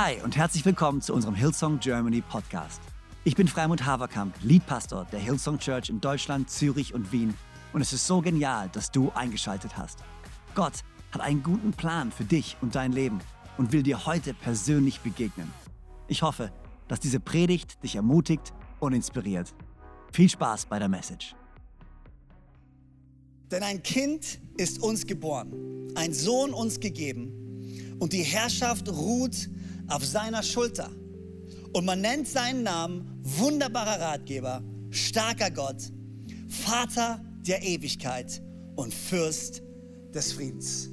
Hi und herzlich willkommen zu unserem Hillsong Germany Podcast. Ich bin Freimund Haverkamp, Leadpastor der Hillsong Church in Deutschland, Zürich und Wien und es ist so genial, dass du eingeschaltet hast. Gott hat einen guten Plan für dich und dein Leben und will dir heute persönlich begegnen. Ich hoffe, dass diese Predigt dich ermutigt und inspiriert. Viel Spaß bei der Message. Denn ein Kind ist uns geboren, ein Sohn uns gegeben und die Herrschaft ruht auf seiner Schulter. Und man nennt seinen Namen wunderbarer Ratgeber, starker Gott, Vater der Ewigkeit und Fürst des Friedens.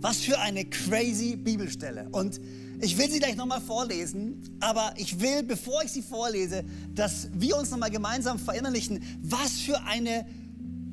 Was für eine crazy Bibelstelle. Und ich will sie gleich nochmal vorlesen, aber ich will, bevor ich sie vorlese, dass wir uns nochmal gemeinsam verinnerlichen, was für eine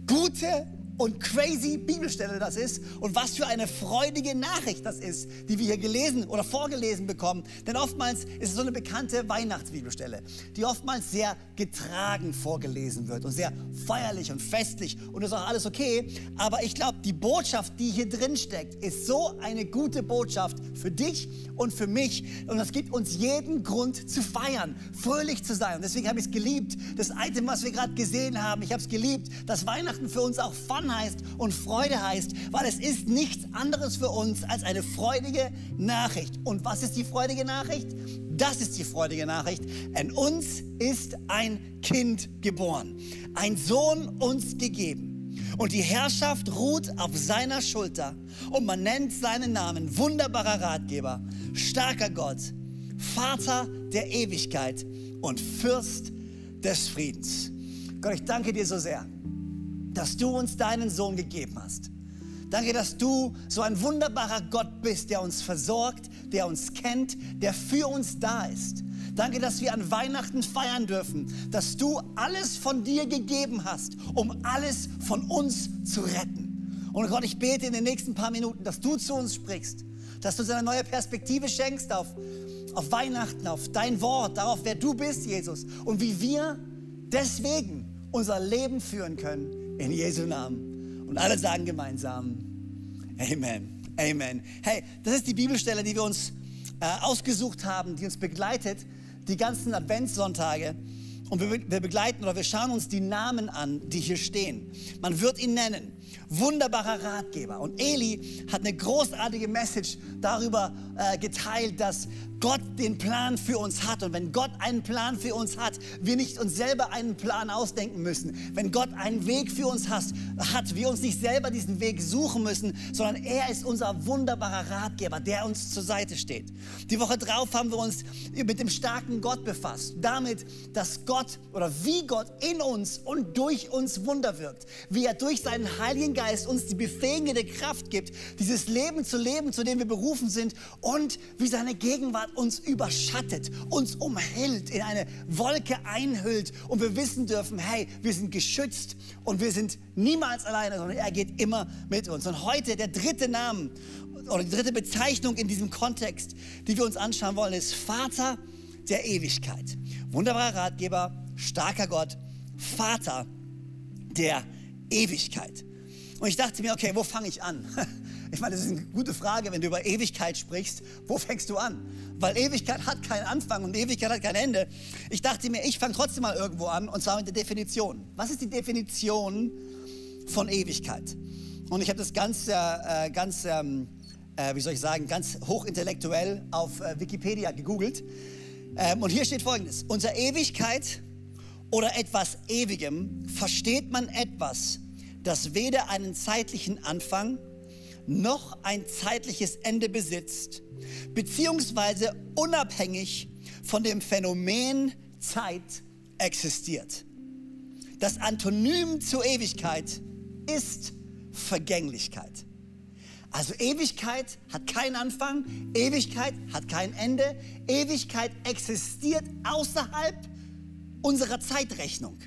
gute und crazy Bibelstelle das ist und was für eine freudige Nachricht das ist, die wir hier gelesen oder vorgelesen bekommen. Denn oftmals ist es so eine bekannte Weihnachtsbibelstelle, die oftmals sehr getragen vorgelesen wird und sehr feierlich und festlich und ist auch alles okay. Aber ich glaube, die Botschaft, die hier drin steckt, ist so eine gute Botschaft für dich und für mich und das gibt uns jeden Grund zu feiern, fröhlich zu sein. Und deswegen habe ich es geliebt, das Item, was wir gerade gesehen haben. Ich habe es geliebt, dass Weihnachten für uns auch Fun Fun heißt und Freude heißt, weil es ist nichts anderes für uns als eine freudige Nachricht. Und was ist die freudige Nachricht? Das ist die freudige Nachricht. In uns ist ein Kind geboren, ein Sohn uns gegeben. Und die Herrschaft ruht auf seiner Schulter. Und man nennt seinen Namen wunderbarer Ratgeber, starker Gott, Vater der Ewigkeit und Fürst des Friedens. Gott, ich danke dir so sehr dass du uns deinen Sohn gegeben hast. Danke, dass du so ein wunderbarer Gott bist, der uns versorgt, der uns kennt, der für uns da ist. Danke, dass wir an Weihnachten feiern dürfen, dass du alles von dir gegeben hast, um alles von uns zu retten. Und Gott, ich bete in den nächsten paar Minuten, dass du zu uns sprichst, dass du uns eine neue Perspektive schenkst auf, auf Weihnachten, auf dein Wort, darauf, wer du bist, Jesus, und wie wir deswegen unser Leben führen können in Jesu Namen. Und alle sagen gemeinsam, Amen. Amen. Hey, das ist die Bibelstelle, die wir uns äh, ausgesucht haben, die uns begleitet, die ganzen Adventssonntage. Und wir, wir begleiten oder wir schauen uns die Namen an, die hier stehen. Man wird ihn nennen. Wunderbarer Ratgeber. Und Eli hat eine großartige Message darüber äh, geteilt, dass Gott den Plan für uns hat. Und wenn Gott einen Plan für uns hat, wir nicht uns selber einen Plan ausdenken müssen. Wenn Gott einen Weg für uns hat, hat, wir uns nicht selber diesen Weg suchen müssen, sondern er ist unser wunderbarer Ratgeber, der uns zur Seite steht. Die Woche drauf haben wir uns mit dem starken Gott befasst. Damit, dass Gott oder wie Gott in uns und durch uns Wunder wirkt. Wie er durch seinen Heiligen Geist uns die befähigende Kraft gibt, dieses Leben zu leben, zu dem wir berufen sind und wie seine Gegenwart uns überschattet, uns umhüllt, in eine Wolke einhüllt und wir wissen dürfen, hey, wir sind geschützt und wir sind niemals alleine, sondern er geht immer mit uns. Und heute der dritte Name oder die dritte Bezeichnung in diesem Kontext, die wir uns anschauen wollen, ist Vater der Ewigkeit. Wunderbarer Ratgeber, starker Gott, Vater der Ewigkeit. Und ich dachte mir, okay, wo fange ich an? Ich meine, das ist eine gute Frage, wenn du über Ewigkeit sprichst. Wo fängst du an? Weil Ewigkeit hat keinen Anfang und Ewigkeit hat kein Ende. Ich dachte mir, ich fange trotzdem mal irgendwo an und zwar mit der Definition. Was ist die Definition von Ewigkeit? Und ich habe das ganz, äh, ganz ähm, äh, wie soll ich sagen, ganz hochintellektuell auf äh, Wikipedia gegoogelt. Ähm, und hier steht folgendes: Unter Ewigkeit oder etwas Ewigem versteht man etwas, das weder einen zeitlichen Anfang noch ein zeitliches Ende besitzt, beziehungsweise unabhängig von dem Phänomen Zeit existiert. Das Antonym zur Ewigkeit ist Vergänglichkeit. Also Ewigkeit hat keinen Anfang, Ewigkeit hat kein Ende, Ewigkeit existiert außerhalb unserer Zeitrechnung.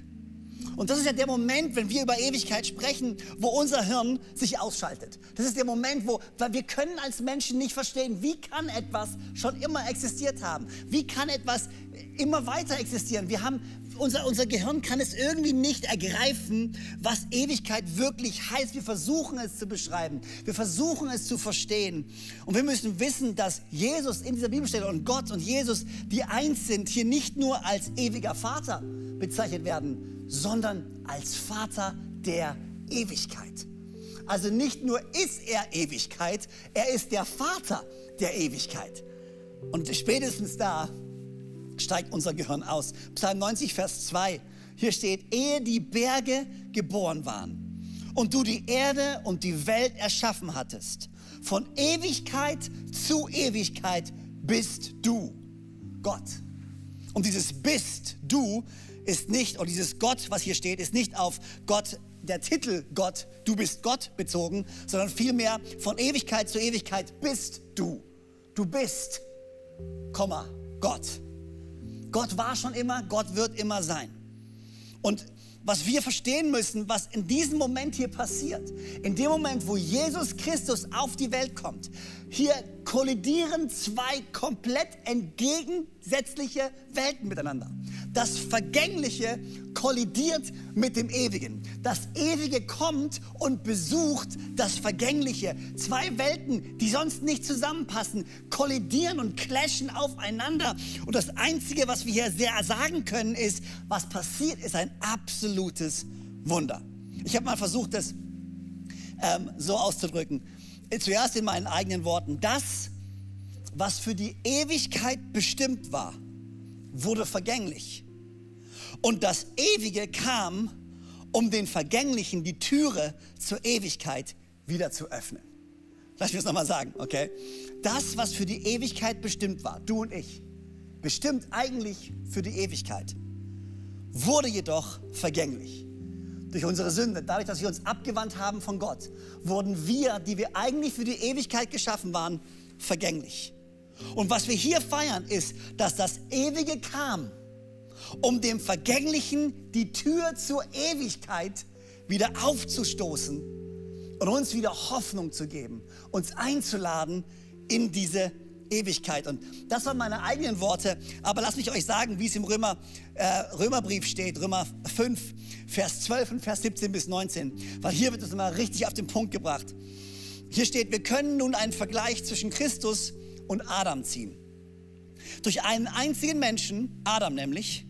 Und das ist ja der Moment, wenn wir über Ewigkeit sprechen, wo unser Hirn sich ausschaltet. Das ist der Moment, wo, weil wir können als Menschen nicht verstehen, wie kann etwas schon immer existiert haben? Wie kann etwas immer weiter existieren? Wir haben, unser, unser Gehirn kann es irgendwie nicht ergreifen, was Ewigkeit wirklich heißt. Wir versuchen es zu beschreiben. Wir versuchen es zu verstehen. Und wir müssen wissen, dass Jesus in dieser Bibelstelle und Gott und Jesus, die eins sind, hier nicht nur als ewiger Vater bezeichnet werden, sondern als Vater der Ewigkeit. Also nicht nur ist er Ewigkeit, er ist der Vater der Ewigkeit. Und spätestens da steigt unser Gehirn aus. Psalm 90, Vers 2. Hier steht, ehe die Berge geboren waren und du die Erde und die Welt erschaffen hattest, von Ewigkeit zu Ewigkeit bist du Gott. Und dieses bist du ist nicht, und dieses Gott, was hier steht, ist nicht auf Gott, der Titel Gott, du bist Gott bezogen, sondern vielmehr von Ewigkeit zu Ewigkeit bist du. Du bist, Komma, Gott. Gott war schon immer, Gott wird immer sein. Und was wir verstehen müssen, was in diesem Moment hier passiert, in dem Moment, wo Jesus Christus auf die Welt kommt, hier kollidieren zwei komplett entgegensätzliche Welten miteinander. Das Vergängliche kollidiert mit dem Ewigen. Das Ewige kommt und besucht das Vergängliche. Zwei Welten, die sonst nicht zusammenpassen, kollidieren und clashen aufeinander. Und das Einzige, was wir hier sehr sagen können, ist, was passiert, ist ein absolutes Wunder. Ich habe mal versucht, das ähm, so auszudrücken. Zuerst in meinen eigenen Worten. Das, was für die Ewigkeit bestimmt war, wurde vergänglich. Und das Ewige kam, um den Vergänglichen die Türe zur Ewigkeit wieder zu öffnen. Lass mich das nochmal sagen, okay? Das, was für die Ewigkeit bestimmt war, du und ich, bestimmt eigentlich für die Ewigkeit, wurde jedoch vergänglich. Durch unsere Sünde, dadurch, dass wir uns abgewandt haben von Gott, wurden wir, die wir eigentlich für die Ewigkeit geschaffen waren, vergänglich. Und was wir hier feiern, ist, dass das Ewige kam, um dem Vergänglichen die Tür zur Ewigkeit wieder aufzustoßen und uns wieder Hoffnung zu geben, uns einzuladen in diese Ewigkeit. Und das waren meine eigenen Worte, aber lasst mich euch sagen, wie es im Römer, äh, Römerbrief steht, Römer 5, Vers 12 und Vers 17 bis 19, weil hier wird es mal richtig auf den Punkt gebracht. Hier steht, wir können nun einen Vergleich zwischen Christus und Adam ziehen. Durch einen einzigen Menschen, Adam nämlich,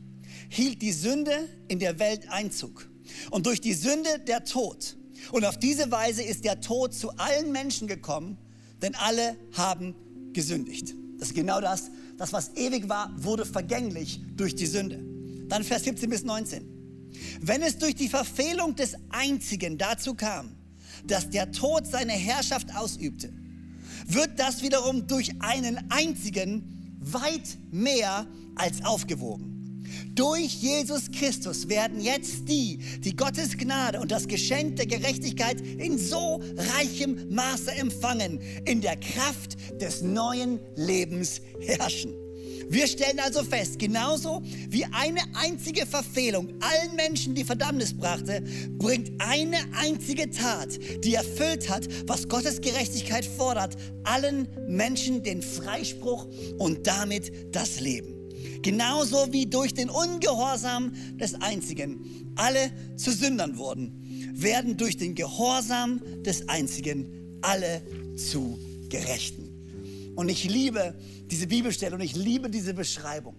hielt die Sünde in der Welt Einzug. Und durch die Sünde der Tod. Und auf diese Weise ist der Tod zu allen Menschen gekommen, denn alle haben gesündigt. Das ist genau das. Das, was ewig war, wurde vergänglich durch die Sünde. Dann Vers 17 bis 19. Wenn es durch die Verfehlung des Einzigen dazu kam, dass der Tod seine Herrschaft ausübte, wird das wiederum durch einen einzigen weit mehr als aufgewogen. Durch Jesus Christus werden jetzt die, die Gottes Gnade und das Geschenk der Gerechtigkeit in so reichem Maße empfangen, in der Kraft des neuen Lebens herrschen. Wir stellen also fest, genauso wie eine einzige Verfehlung allen Menschen die Verdammnis brachte, bringt eine einzige Tat, die erfüllt hat, was Gottes Gerechtigkeit fordert, allen Menschen den Freispruch und damit das Leben. Genauso wie durch den Ungehorsam des Einzigen alle zu Sündern wurden, werden durch den Gehorsam des Einzigen alle zu Gerechten. Und ich liebe diese Bibelstelle und ich liebe diese Beschreibung.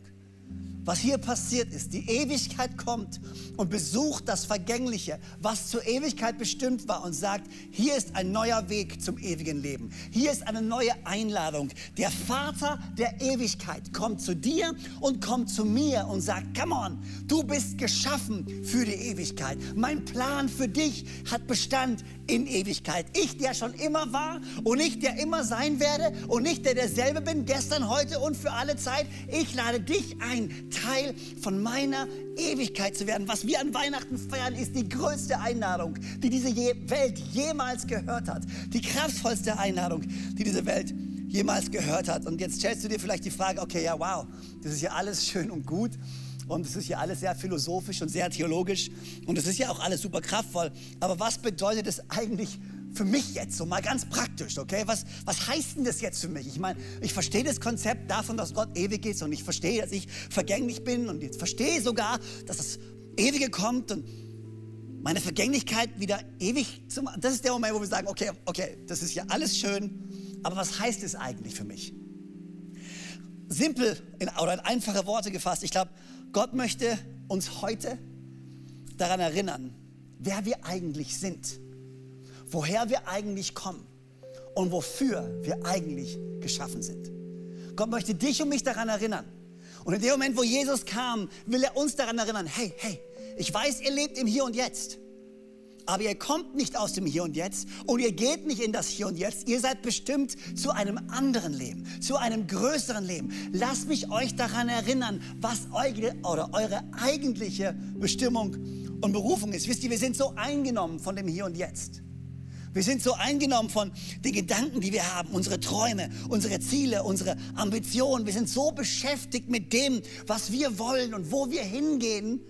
Was hier passiert ist, die Ewigkeit kommt und besucht das Vergängliche, was zur Ewigkeit bestimmt war und sagt, hier ist ein neuer Weg zum ewigen Leben. Hier ist eine neue Einladung. Der Vater der Ewigkeit kommt zu dir und kommt zu mir und sagt, come on, du bist geschaffen für die Ewigkeit. Mein Plan für dich hat Bestand in Ewigkeit. Ich, der schon immer war und ich, der immer sein werde und nicht der derselbe bin, gestern, heute und für alle Zeit. Ich lade dich ein, Teil von meiner Ewigkeit zu werden. Was wir an Weihnachten feiern, ist die größte Einladung, die diese Welt jemals gehört hat. Die kraftvollste Einladung, die diese Welt jemals gehört hat. Und jetzt stellst du dir vielleicht die Frage, okay, ja, wow, das ist ja alles schön und gut. Und es ist ja alles sehr philosophisch und sehr theologisch. Und es ist ja auch alles super kraftvoll. Aber was bedeutet es eigentlich für mich jetzt, so mal ganz praktisch, okay? Was, was heißt denn das jetzt für mich? Ich meine, ich verstehe das Konzept davon, dass Gott ewig ist und ich verstehe, dass ich vergänglich bin und jetzt verstehe sogar, dass das Ewige kommt und meine Vergänglichkeit wieder ewig zu machen. Das ist der Moment, wo wir sagen, okay, okay, das ist ja alles schön, aber was heißt es eigentlich für mich? Simpel in, oder in einfache Worte gefasst, ich glaube, Gott möchte uns heute daran erinnern, wer wir eigentlich sind, woher wir eigentlich kommen und wofür wir eigentlich geschaffen sind. Gott möchte dich und mich daran erinnern. Und in dem Moment, wo Jesus kam, will er uns daran erinnern, hey, hey, ich weiß, ihr lebt im Hier und Jetzt. Aber ihr kommt nicht aus dem Hier und Jetzt und ihr geht nicht in das Hier und Jetzt. Ihr seid bestimmt zu einem anderen Leben, zu einem größeren Leben. Lasst mich euch daran erinnern, was eure, oder eure eigentliche Bestimmung und Berufung ist. Wisst ihr, wir sind so eingenommen von dem Hier und Jetzt. Wir sind so eingenommen von den Gedanken, die wir haben, unsere Träume, unsere Ziele, unsere Ambitionen. Wir sind so beschäftigt mit dem, was wir wollen und wo wir hingehen.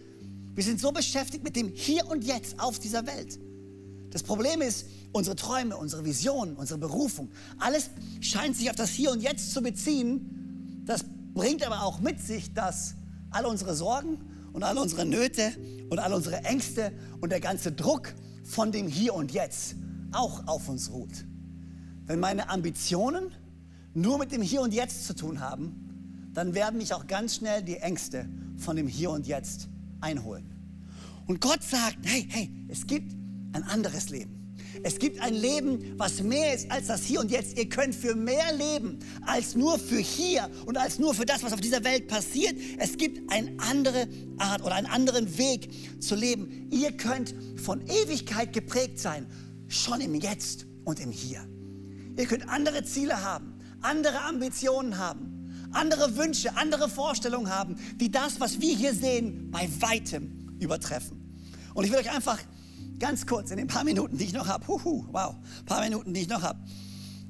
Wir sind so beschäftigt mit dem Hier und Jetzt auf dieser Welt. Das Problem ist, unsere Träume, unsere Visionen, unsere Berufung, alles scheint sich auf das Hier und Jetzt zu beziehen. Das bringt aber auch mit sich, dass all unsere Sorgen und all unsere Nöte und all unsere Ängste und der ganze Druck von dem Hier und Jetzt auch auf uns ruht. Wenn meine Ambitionen nur mit dem Hier und Jetzt zu tun haben, dann werden mich auch ganz schnell die Ängste von dem Hier und Jetzt einholen. Und Gott sagt, hey, hey, es gibt ein anderes Leben. Es gibt ein Leben, was mehr ist als das Hier und Jetzt. Ihr könnt für mehr leben als nur für hier und als nur für das, was auf dieser Welt passiert. Es gibt eine andere Art oder einen anderen Weg zu leben. Ihr könnt von Ewigkeit geprägt sein schon im Jetzt und im Hier. Ihr könnt andere Ziele haben, andere Ambitionen haben, andere Wünsche, andere Vorstellungen haben, die das, was wir hier sehen, bei weitem übertreffen. Und ich will euch einfach ganz kurz in den paar Minuten, die ich noch habe, huhu, wow, paar Minuten, die ich noch habe,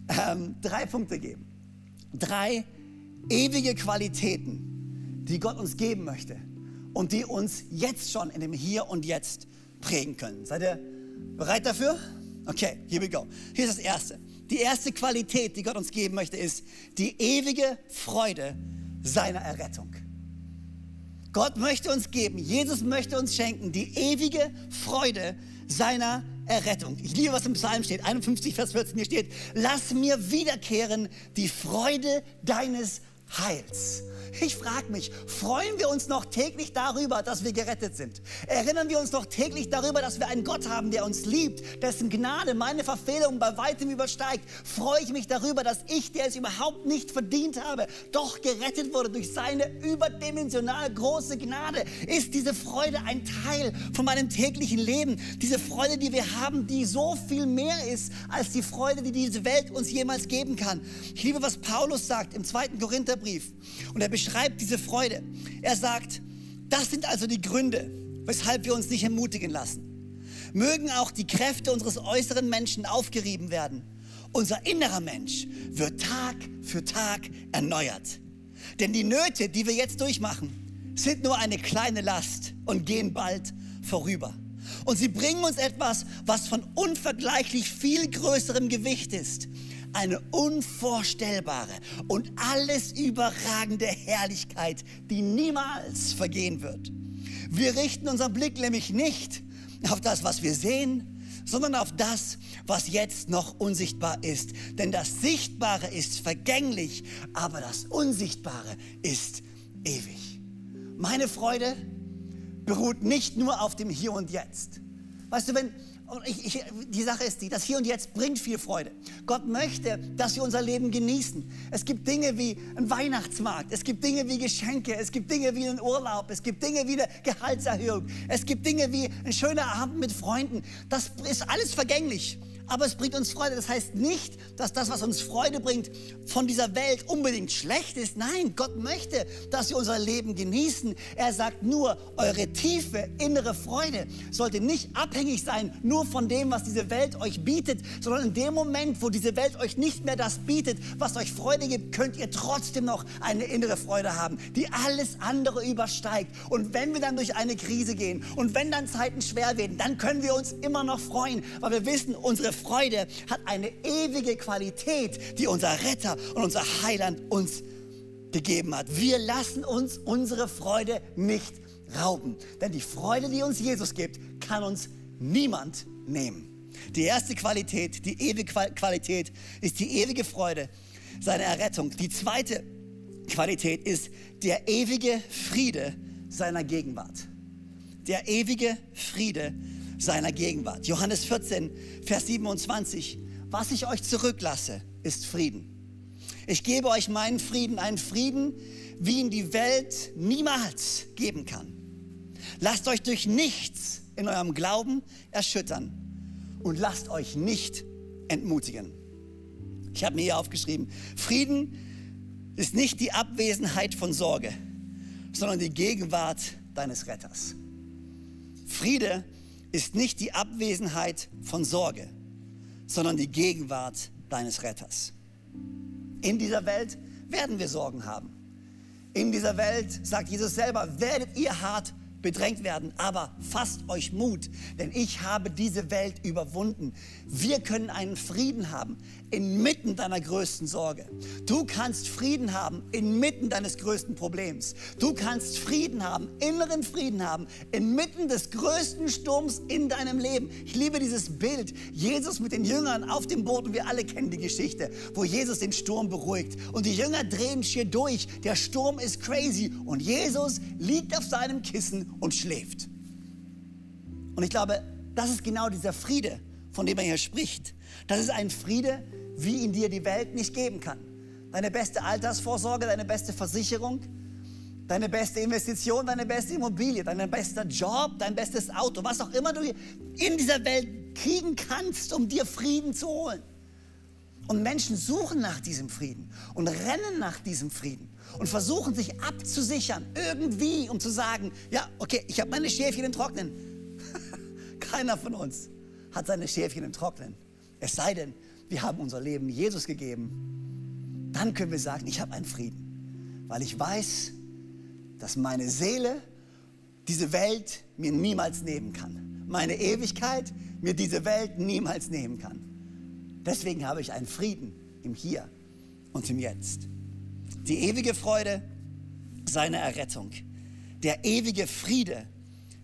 ähm, drei Punkte geben. Drei ewige Qualitäten, die Gott uns geben möchte und die uns jetzt schon in dem Hier und Jetzt prägen können. Seid ihr bereit dafür? Okay, here we go. Hier ist das Erste. Die erste Qualität, die Gott uns geben möchte, ist die ewige Freude seiner Errettung. Gott möchte uns geben, Jesus möchte uns schenken, die ewige Freude seiner Errettung. Ich liebe, was im Psalm steht, 51, Vers 14, hier steht, lass mir wiederkehren die Freude deines Heils. Ich frage mich, freuen wir uns noch täglich darüber, dass wir gerettet sind? Erinnern wir uns noch täglich darüber, dass wir einen Gott haben, der uns liebt, dessen Gnade meine Verfehlungen bei weitem übersteigt? Freue ich mich darüber, dass ich, der es überhaupt nicht verdient habe, doch gerettet wurde durch seine überdimensional große Gnade? Ist diese Freude ein Teil von meinem täglichen Leben? Diese Freude, die wir haben, die so viel mehr ist als die Freude, die diese Welt uns jemals geben kann. Ich liebe, was Paulus sagt im zweiten Korintherbrief. Und er beschreibt diese Freude. Er sagt, das sind also die Gründe, weshalb wir uns nicht ermutigen lassen. Mögen auch die Kräfte unseres äußeren Menschen aufgerieben werden. Unser innerer Mensch wird Tag für Tag erneuert. Denn die Nöte, die wir jetzt durchmachen, sind nur eine kleine Last und gehen bald vorüber. Und sie bringen uns etwas, was von unvergleichlich viel größerem Gewicht ist eine unvorstellbare und alles überragende Herrlichkeit, die niemals vergehen wird. Wir richten unseren Blick nämlich nicht auf das, was wir sehen, sondern auf das, was jetzt noch unsichtbar ist. Denn das Sichtbare ist vergänglich, aber das Unsichtbare ist ewig. Meine Freude beruht nicht nur auf dem Hier und Jetzt. Weißt du, wenn, und ich, ich, die Sache ist die, das Hier und Jetzt bringt viel Freude. Gott möchte, dass wir unser Leben genießen. Es gibt Dinge wie ein Weihnachtsmarkt, es gibt Dinge wie Geschenke, es gibt Dinge wie einen Urlaub, es gibt Dinge wie eine Gehaltserhöhung, es gibt Dinge wie ein schöner Abend mit Freunden. Das ist alles vergänglich aber es bringt uns Freude. Das heißt nicht, dass das, was uns Freude bringt, von dieser Welt unbedingt schlecht ist. Nein, Gott möchte, dass wir unser Leben genießen. Er sagt nur, eure tiefe innere Freude sollte nicht abhängig sein nur von dem, was diese Welt euch bietet, sondern in dem Moment, wo diese Welt euch nicht mehr das bietet, was euch Freude gibt, könnt ihr trotzdem noch eine innere Freude haben, die alles andere übersteigt. Und wenn wir dann durch eine Krise gehen und wenn dann Zeiten schwer werden, dann können wir uns immer noch freuen, weil wir wissen, unsere Freude hat eine ewige Qualität, die unser Retter und unser Heiland uns gegeben hat. Wir lassen uns unsere Freude nicht rauben. Denn die Freude, die uns Jesus gibt, kann uns niemand nehmen. Die erste Qualität, die ewige Qualität, ist die ewige Freude seiner Errettung. Die zweite Qualität ist der ewige Friede seiner Gegenwart. Der ewige Friede seiner Gegenwart. Johannes 14, Vers 27. Was ich euch zurücklasse, ist Frieden. Ich gebe euch meinen Frieden, einen Frieden, wie ihn die Welt niemals geben kann. Lasst euch durch nichts in eurem Glauben erschüttern und lasst euch nicht entmutigen. Ich habe mir hier aufgeschrieben, Frieden ist nicht die Abwesenheit von Sorge, sondern die Gegenwart deines Retters. Friede ist nicht die Abwesenheit von Sorge, sondern die Gegenwart deines Retters. In dieser Welt werden wir Sorgen haben. In dieser Welt, sagt Jesus selber, werdet ihr hart bedrängt werden, aber fasst euch Mut, denn ich habe diese Welt überwunden. Wir können einen Frieden haben inmitten deiner größten Sorge. Du kannst Frieden haben inmitten deines größten Problems. Du kannst Frieden haben, inneren Frieden haben, inmitten des größten Sturms in deinem Leben. Ich liebe dieses Bild. Jesus mit den Jüngern auf dem Boot und wir alle kennen die Geschichte, wo Jesus den Sturm beruhigt und die Jünger drehen schier durch. Der Sturm ist crazy und Jesus liegt auf seinem Kissen und schläft. Und ich glaube, das ist genau dieser Friede, von dem er hier spricht. Das ist ein Friede, wie ihn dir die Welt nicht geben kann. Deine beste Altersvorsorge, deine beste Versicherung, deine beste Investition, deine beste Immobilie, dein bester Job, dein bestes Auto, was auch immer du in dieser Welt kriegen kannst, um dir Frieden zu holen. Und Menschen suchen nach diesem Frieden und rennen nach diesem Frieden und versuchen sich abzusichern, irgendwie, um zu sagen, ja, okay, ich habe meine Schäfchen im Trocknen. Keiner von uns hat seine Schäfchen im Trocknen. Es sei denn, wir haben unser Leben Jesus gegeben. Dann können wir sagen, ich habe einen Frieden, weil ich weiß, dass meine Seele diese Welt mir niemals nehmen kann. Meine Ewigkeit mir diese Welt niemals nehmen kann. Deswegen habe ich einen Frieden im Hier und im Jetzt die ewige Freude seiner Errettung, der ewige Friede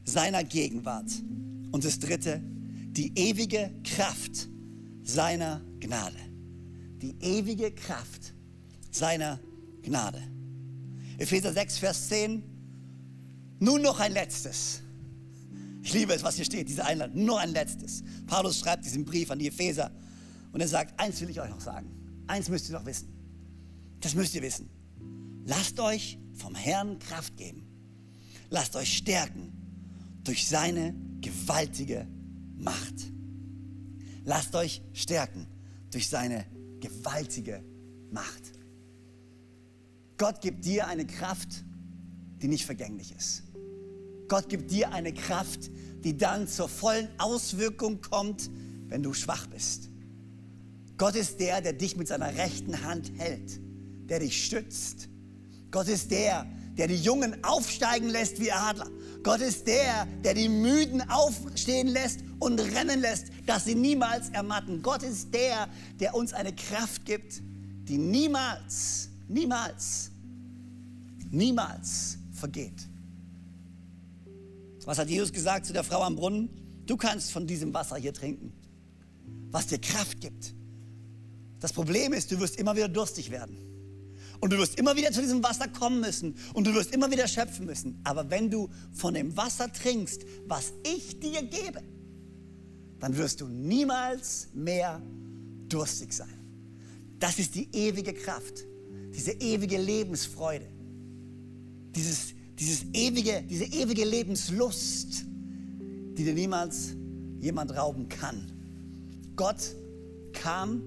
seiner Gegenwart und das dritte, die ewige Kraft seiner Gnade. Die ewige Kraft seiner Gnade. Epheser 6, Vers 10. Nun noch ein letztes. Ich liebe es, was hier steht, diese Einladung. Nur ein letztes. Paulus schreibt diesen Brief an die Epheser und er sagt, eins will ich euch noch sagen. Eins müsst ihr noch wissen. Das müsst ihr wissen. Lasst euch vom Herrn Kraft geben. Lasst euch stärken durch seine gewaltige Macht. Lasst euch stärken durch seine gewaltige Macht. Gott gibt dir eine Kraft, die nicht vergänglich ist. Gott gibt dir eine Kraft, die dann zur vollen Auswirkung kommt, wenn du schwach bist. Gott ist der, der dich mit seiner rechten Hand hält der dich stützt. Gott ist der, der die Jungen aufsteigen lässt wie Adler. Gott ist der, der die Müden aufstehen lässt und rennen lässt, dass sie niemals ermatten. Gott ist der, der uns eine Kraft gibt, die niemals, niemals, niemals vergeht. Was hat Jesus gesagt zu der Frau am Brunnen? Du kannst von diesem Wasser hier trinken, was dir Kraft gibt. Das Problem ist, du wirst immer wieder durstig werden. Und du wirst immer wieder zu diesem Wasser kommen müssen und du wirst immer wieder schöpfen müssen. Aber wenn du von dem Wasser trinkst, was ich dir gebe, dann wirst du niemals mehr durstig sein. Das ist die ewige Kraft, diese ewige Lebensfreude, dieses, dieses ewige, diese ewige Lebenslust, die dir niemals jemand rauben kann. Gott kam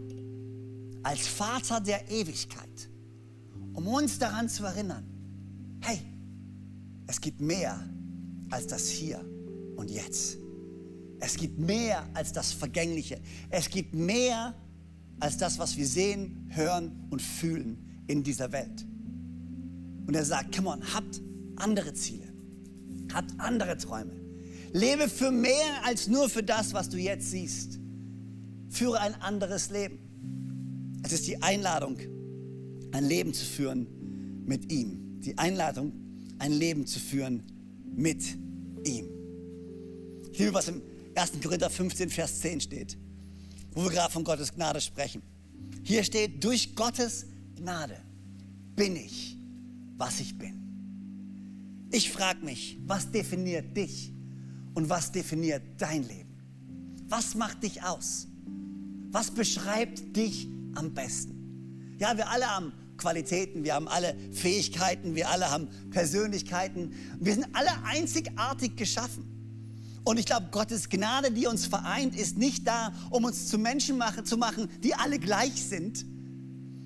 als Vater der Ewigkeit um uns daran zu erinnern, hey, es gibt mehr als das Hier und Jetzt. Es gibt mehr als das Vergängliche. Es gibt mehr als das, was wir sehen, hören und fühlen in dieser Welt. Und er sagt, come on, habt andere Ziele. Habt andere Träume. Lebe für mehr als nur für das, was du jetzt siehst. Führe ein anderes Leben. Es ist die Einladung, ein Leben zu führen mit ihm. Die Einladung, ein Leben zu führen mit ihm. Ich liebe, was im 1. Korinther 15, Vers 10 steht, wo wir gerade von Gottes Gnade sprechen. Hier steht, durch Gottes Gnade bin ich, was ich bin. Ich frage mich, was definiert dich und was definiert dein Leben? Was macht dich aus? Was beschreibt dich am besten? Ja, wir alle haben Qualitäten, wir haben alle Fähigkeiten, wir alle haben Persönlichkeiten. Wir sind alle einzigartig geschaffen. Und ich glaube, Gottes Gnade, die uns vereint, ist nicht da, um uns zu Menschen machen, zu machen, die alle gleich sind.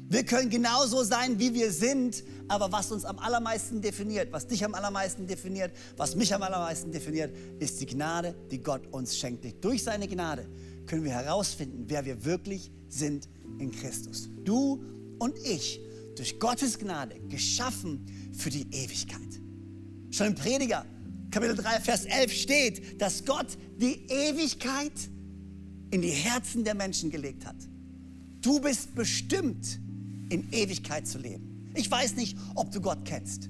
Wir können genauso sein, wie wir sind, aber was uns am allermeisten definiert, was dich am allermeisten definiert, was mich am allermeisten definiert, ist die Gnade, die Gott uns schenkt. Durch seine Gnade können wir herausfinden, wer wir wirklich sind in Christus. Du und ich, durch Gottes Gnade, geschaffen für die Ewigkeit. Schon im Prediger, Kapitel 3, Vers 11 steht, dass Gott die Ewigkeit in die Herzen der Menschen gelegt hat. Du bist bestimmt, in Ewigkeit zu leben. Ich weiß nicht, ob du Gott kennst.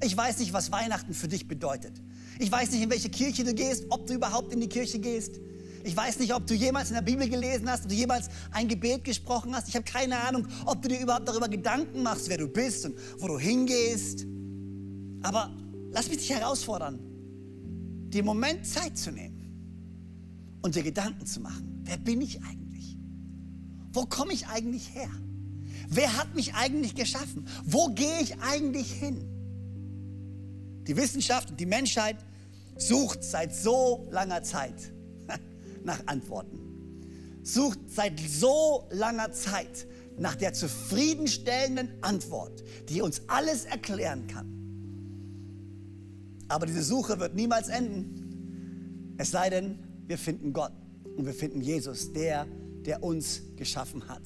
Ich weiß nicht, was Weihnachten für dich bedeutet. Ich weiß nicht, in welche Kirche du gehst, ob du überhaupt in die Kirche gehst. Ich weiß nicht, ob du jemals in der Bibel gelesen hast, ob du jemals ein Gebet gesprochen hast. Ich habe keine Ahnung, ob du dir überhaupt darüber Gedanken machst, wer du bist und wo du hingehst. Aber lass mich dich herausfordern, dir einen Moment Zeit zu nehmen und dir Gedanken zu machen. Wer bin ich eigentlich? Wo komme ich eigentlich her? Wer hat mich eigentlich geschaffen? Wo gehe ich eigentlich hin? Die Wissenschaft und die Menschheit sucht seit so langer Zeit nach Antworten. Sucht seit so langer Zeit nach der zufriedenstellenden Antwort, die uns alles erklären kann. Aber diese Suche wird niemals enden, es sei denn, wir finden Gott und wir finden Jesus, der, der uns geschaffen hat.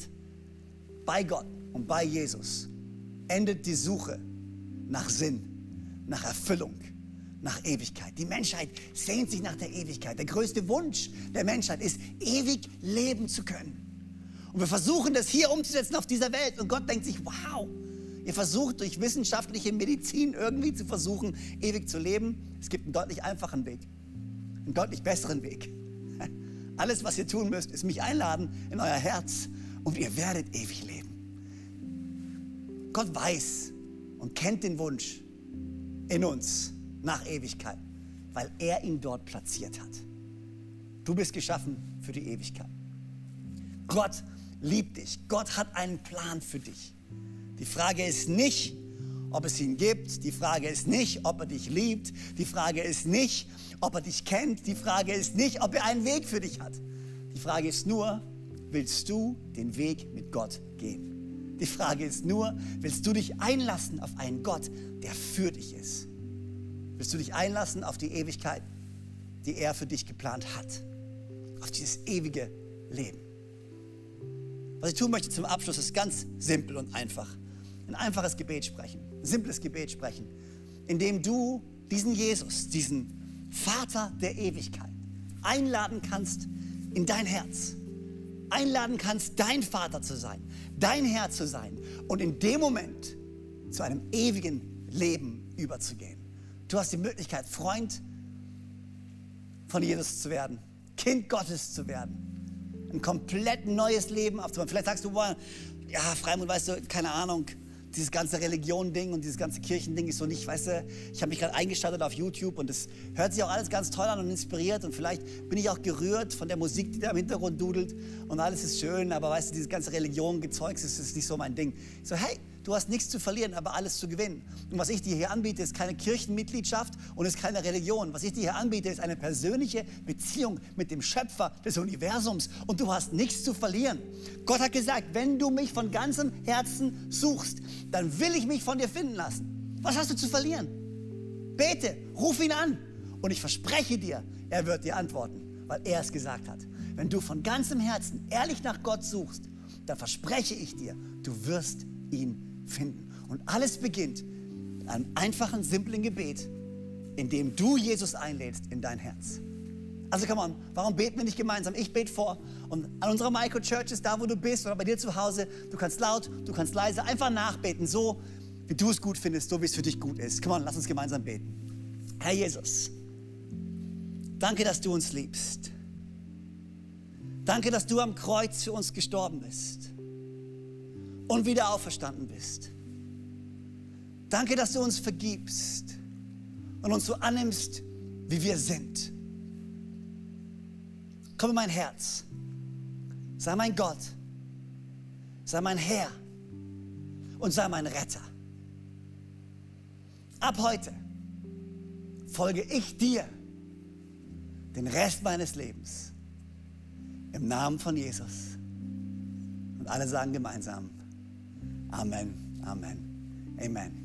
Bei Gott und bei Jesus endet die Suche nach Sinn, nach Erfüllung, nach Ewigkeit. Die Menschheit sehnt sich nach der Ewigkeit. Der größte Wunsch der Menschheit ist, ewig leben zu können. Und wir versuchen das hier umzusetzen auf dieser Welt. Und Gott denkt sich, wow, ihr versucht durch wissenschaftliche Medizin irgendwie zu versuchen, ewig zu leben. Es gibt einen deutlich einfachen Weg, einen deutlich besseren Weg. Alles, was ihr tun müsst, ist mich einladen in euer Herz und ihr werdet ewig leben. Gott weiß und kennt den Wunsch in uns nach Ewigkeit, weil er ihn dort platziert hat. Du bist geschaffen für die Ewigkeit. Gott liebt dich. Gott hat einen Plan für dich. Die Frage ist nicht, ob es ihn gibt. Die Frage ist nicht, ob er dich liebt. Die Frage ist nicht, ob er dich kennt. Die Frage ist nicht, ob er einen Weg für dich hat. Die Frage ist nur, willst du den Weg mit Gott gehen? Die Frage ist nur, willst du dich einlassen auf einen Gott, der für dich ist? Willst du dich einlassen auf die Ewigkeit, die er für dich geplant hat? Auf dieses ewige Leben. Was ich tun möchte zum Abschluss ist ganz simpel und einfach. Ein einfaches Gebet sprechen, ein simples Gebet sprechen, indem du diesen Jesus, diesen Vater der Ewigkeit einladen kannst in dein Herz. Einladen kannst, dein Vater zu sein, dein Herr zu sein und in dem Moment zu einem ewigen Leben überzugehen. Du hast die Möglichkeit, Freund von Jesus zu werden, Kind Gottes zu werden, ein komplett neues Leben aufzubauen. Vielleicht sagst du, boah, ja, Freimund, weißt du, keine Ahnung, dieses ganze Religion-Ding und dieses ganze Kirchending ist so nicht, weißt du, ich habe mich gerade eingeschaltet auf YouTube und es hört sich auch alles ganz toll an und inspiriert und vielleicht bin ich auch gerührt von der Musik, die da im Hintergrund dudelt und alles ist schön, aber weißt du, dieses ganze Religion-Gezeugs ist, ist nicht so mein Ding. Ich so, hey, Du hast nichts zu verlieren, aber alles zu gewinnen. Und was ich dir hier anbiete, ist keine Kirchenmitgliedschaft und ist keine Religion. Was ich dir hier anbiete, ist eine persönliche Beziehung mit dem Schöpfer des Universums. Und du hast nichts zu verlieren. Gott hat gesagt, wenn du mich von ganzem Herzen suchst, dann will ich mich von dir finden lassen. Was hast du zu verlieren? Bete, ruf ihn an. Und ich verspreche dir, er wird dir antworten, weil er es gesagt hat. Wenn du von ganzem Herzen ehrlich nach Gott suchst, dann verspreche ich dir, du wirst ihn finden. Und alles beginnt mit einem einfachen, simplen Gebet, in dem du Jesus einlädst in dein Herz. Also come on, warum beten wir nicht gemeinsam? Ich bete vor Und an unserer Microchurch ist da, wo du bist oder bei dir zu Hause, du kannst laut, du kannst leise einfach nachbeten, so wie du es gut findest, so wie es für dich gut ist. Komm on, lass uns gemeinsam beten. Herr Jesus, danke, dass du uns liebst. Danke, dass du am Kreuz für uns gestorben bist und wieder auferstanden bist. Danke, dass du uns vergibst und uns so annimmst, wie wir sind. Komm in mein Herz. Sei mein Gott. Sei mein Herr. Und sei mein Retter. Ab heute folge ich dir den Rest meines Lebens. Im Namen von Jesus. Und alle sagen gemeinsam Amen, Amen, Amen.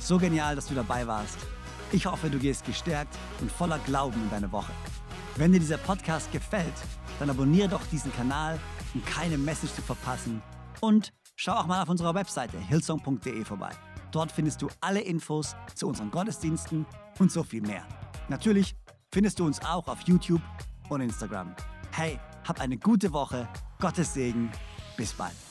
So genial, dass du dabei warst. Ich hoffe, du gehst gestärkt und voller Glauben in deine Woche. Wenn dir dieser Podcast gefällt, dann abonniere doch diesen Kanal, um keine Message zu verpassen. Und schau auch mal auf unserer Webseite hillsong.de vorbei. Dort findest du alle Infos zu unseren Gottesdiensten und so viel mehr. Natürlich findest du uns auch auf YouTube und Instagram. Hey, hab eine gute Woche, Gottes Segen, bis bald.